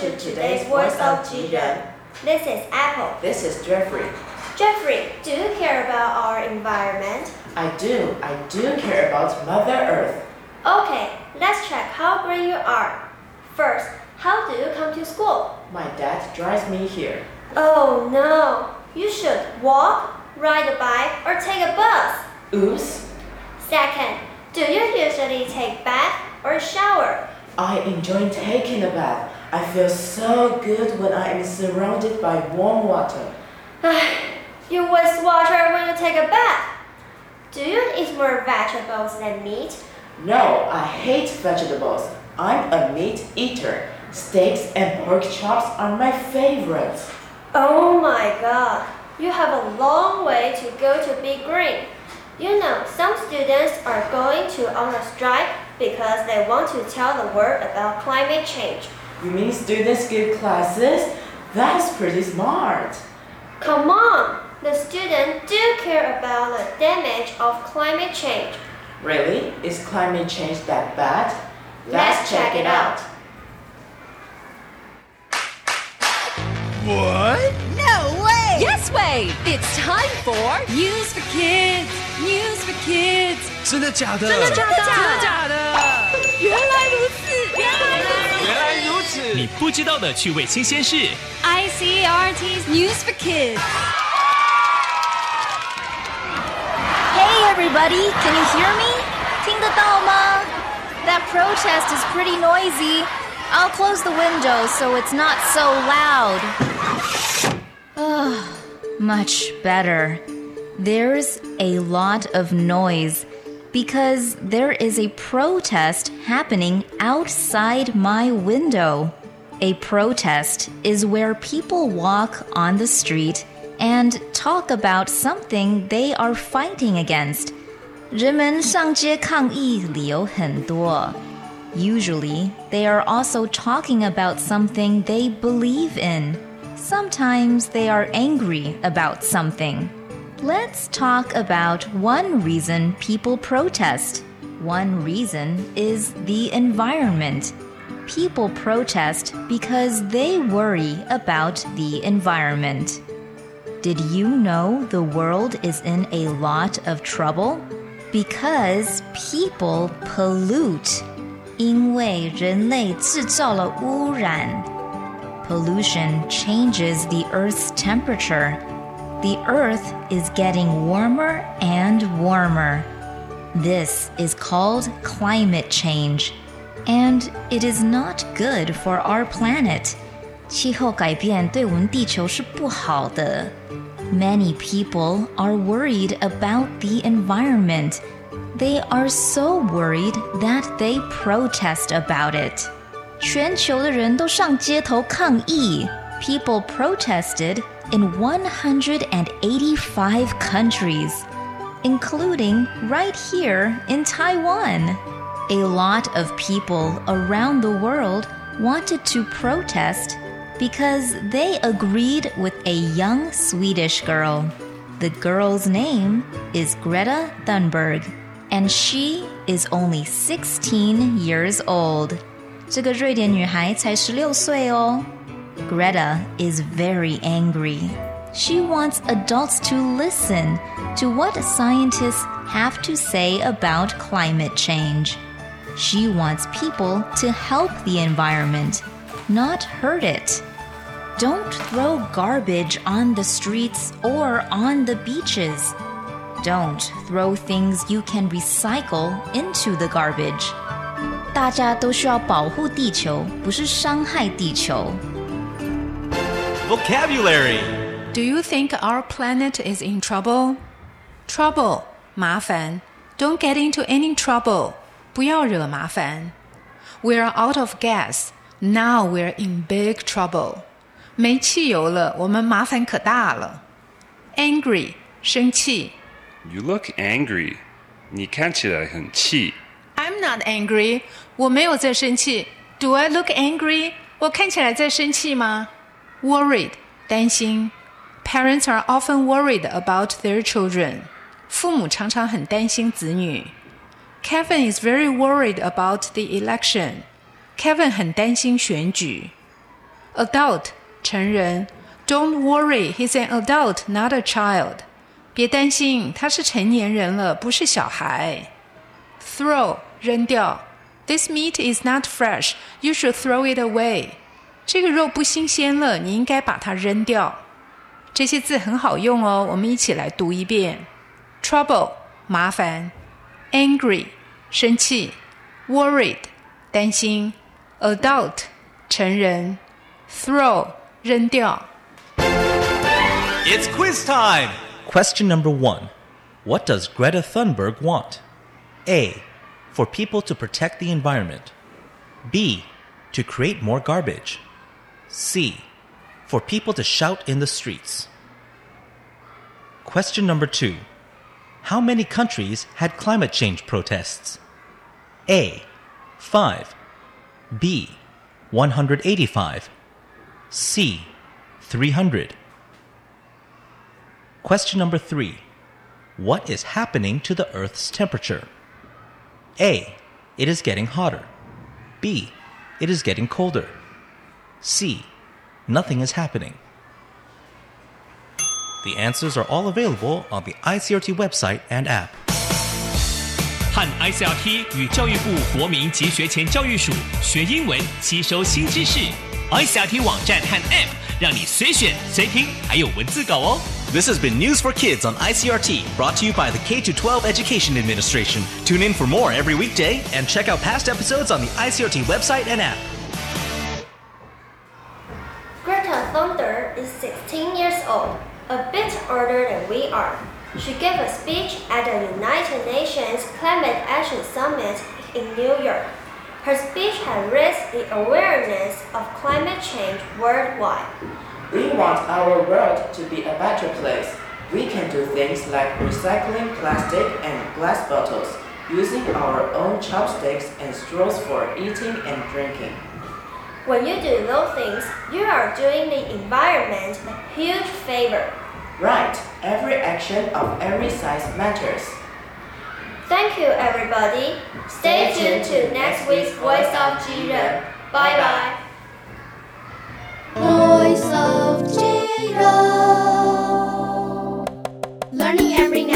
to today's Voice of Jiren. This is Apple. This is Jeffrey. Jeffrey, do you care about our environment? I do, I do care about Mother Earth. Okay, let's check how great you are. First, how do you come to school? My dad drives me here. Oh no, you should walk, ride a bike, or take a bus. Oops. Second, do you usually take bath or shower? I enjoy taking a bath. I feel so good when I am surrounded by warm water. Ah, you waste water when you take a bath. Do you eat more vegetables than meat? No, I hate vegetables. I'm a meat eater. Steaks and pork chops are my favorites. Oh my god, you have a long way to go to be green. You know, some students are going to on a strike because they want to tell the world about climate change. You mean students give classes? That's pretty smart. Come on, the students do care about the damage of climate change. Really? Is climate change that bad? Let's check it out. What? No way! Yes way! It's time for News for Kids. News for Kids. 真的假的？真的假的？真的假的？原 原来如此！你不知道的趣味新鲜事。 ICRT's News for Kids. Hey everybody, can you hear me? 听得到吗? That protest is pretty noisy. I'll close the window so it's not so loud. Ugh, much better. There's a lot of noise because there is a protest happening outside my window. A protest is where people walk on the street and talk about something they are fighting against. 人们上街抗议理由很多。Usually, they are also talking about something they believe in. Sometimes they are angry about something. Let's talk about one reason people protest. One reason is the environment. People protest because they worry about the environment. Did you know the world is in a lot of trouble? Because people pollute. 因为人类制造了污染。Pollution changes the Earth's temperature. The Earth is getting warmer and warmer. This is called climate change, and it is not good for our planet. 气候改变对我们地球是不好的。Many people are worried about the environment. They are so worried that they protest about it. 全球的人都上街头抗议。 People protested in 185 countries, including right here in Taiwan. A lot of people around the world wanted to protest because they agreed with a young Swedish girl. The girl's name is Greta Thunberg, and she is only 16 years old. 这个瑞典女孩才十六岁哦。 Greta is very angry. She wants adults to listen to what scientists have to say about climate change. She wants people to help the environment, not hurt it. Don't throw garbage on the streets or on the beaches. Don't throw things you can recycle into the garbage. 大家都需要保护地球，不是伤害地球。 Vocabulary. Do you think our planet is in trouble? Trouble 麻烦 Don't get into any trouble 不要惹麻烦 We're out of gas. Now we're in big trouble. 没汽油了，我们麻烦可大了。Angry 生气 You look angry. 你看起来很气。 I'm not angry. 我没有在生气。Do I look angry? 我看起来在生气吗 ？Worried 担心。Parents are often worried about their children. 父母常常很担心子女。Kevin is very worried about the election. Kevin 很担心选举。 adult 成人。Don't worry, he's an adult, not a child. 别担心，他是成年人了，不是小孩。Throw 扔掉。This meat is not fresh. You should throw it away. 这个肉不新鲜了，你应该把它扔掉。这些字很好用哦，我们一起来读一遍：trouble 麻烦，angry 生气，worried 担心，adult 成人，throw 扔掉。 It's quiz time. Question number one What does Greta Thunberg want? A. For people to protect the environment. B. To create more garbage. C. For people to shout in the streets. Question number two How many countries had climate change protests? A. 5. B. 185. C. 300. Question number three What is happening to the Earth's temperature? A. It is getting hotter. B. It is getting colder. C. Nothing is happening. The answers are all available on the ICRT website and app. 和 ICRT 与教育部国民及学前教育署学英文，吸收新知识。ICRT 网站和 App 让你随选随听，还有文字稿哦。 This has been News for Kids on ICRT, brought to you by the K 12 Education Administration. Tune in for more every weekday and check out past episodes on the ICRT website and app. Old, a bit older than we are. She gave a speech at the United Nations Climate Action Summit in New York. Her speech has raised the awareness of climate change worldwide. We want our world to be a better place. We can do things like recycling plastic and glass bottles, using our own chopsticks and straws for eating and drinking. When you do those things, you are doing the environment a huge favor. Right, every action of every size matters. Thank you, everybody. Stay tuned to next week's Voice of Jiren. Bye bye. Voice of Jiro. Learning every now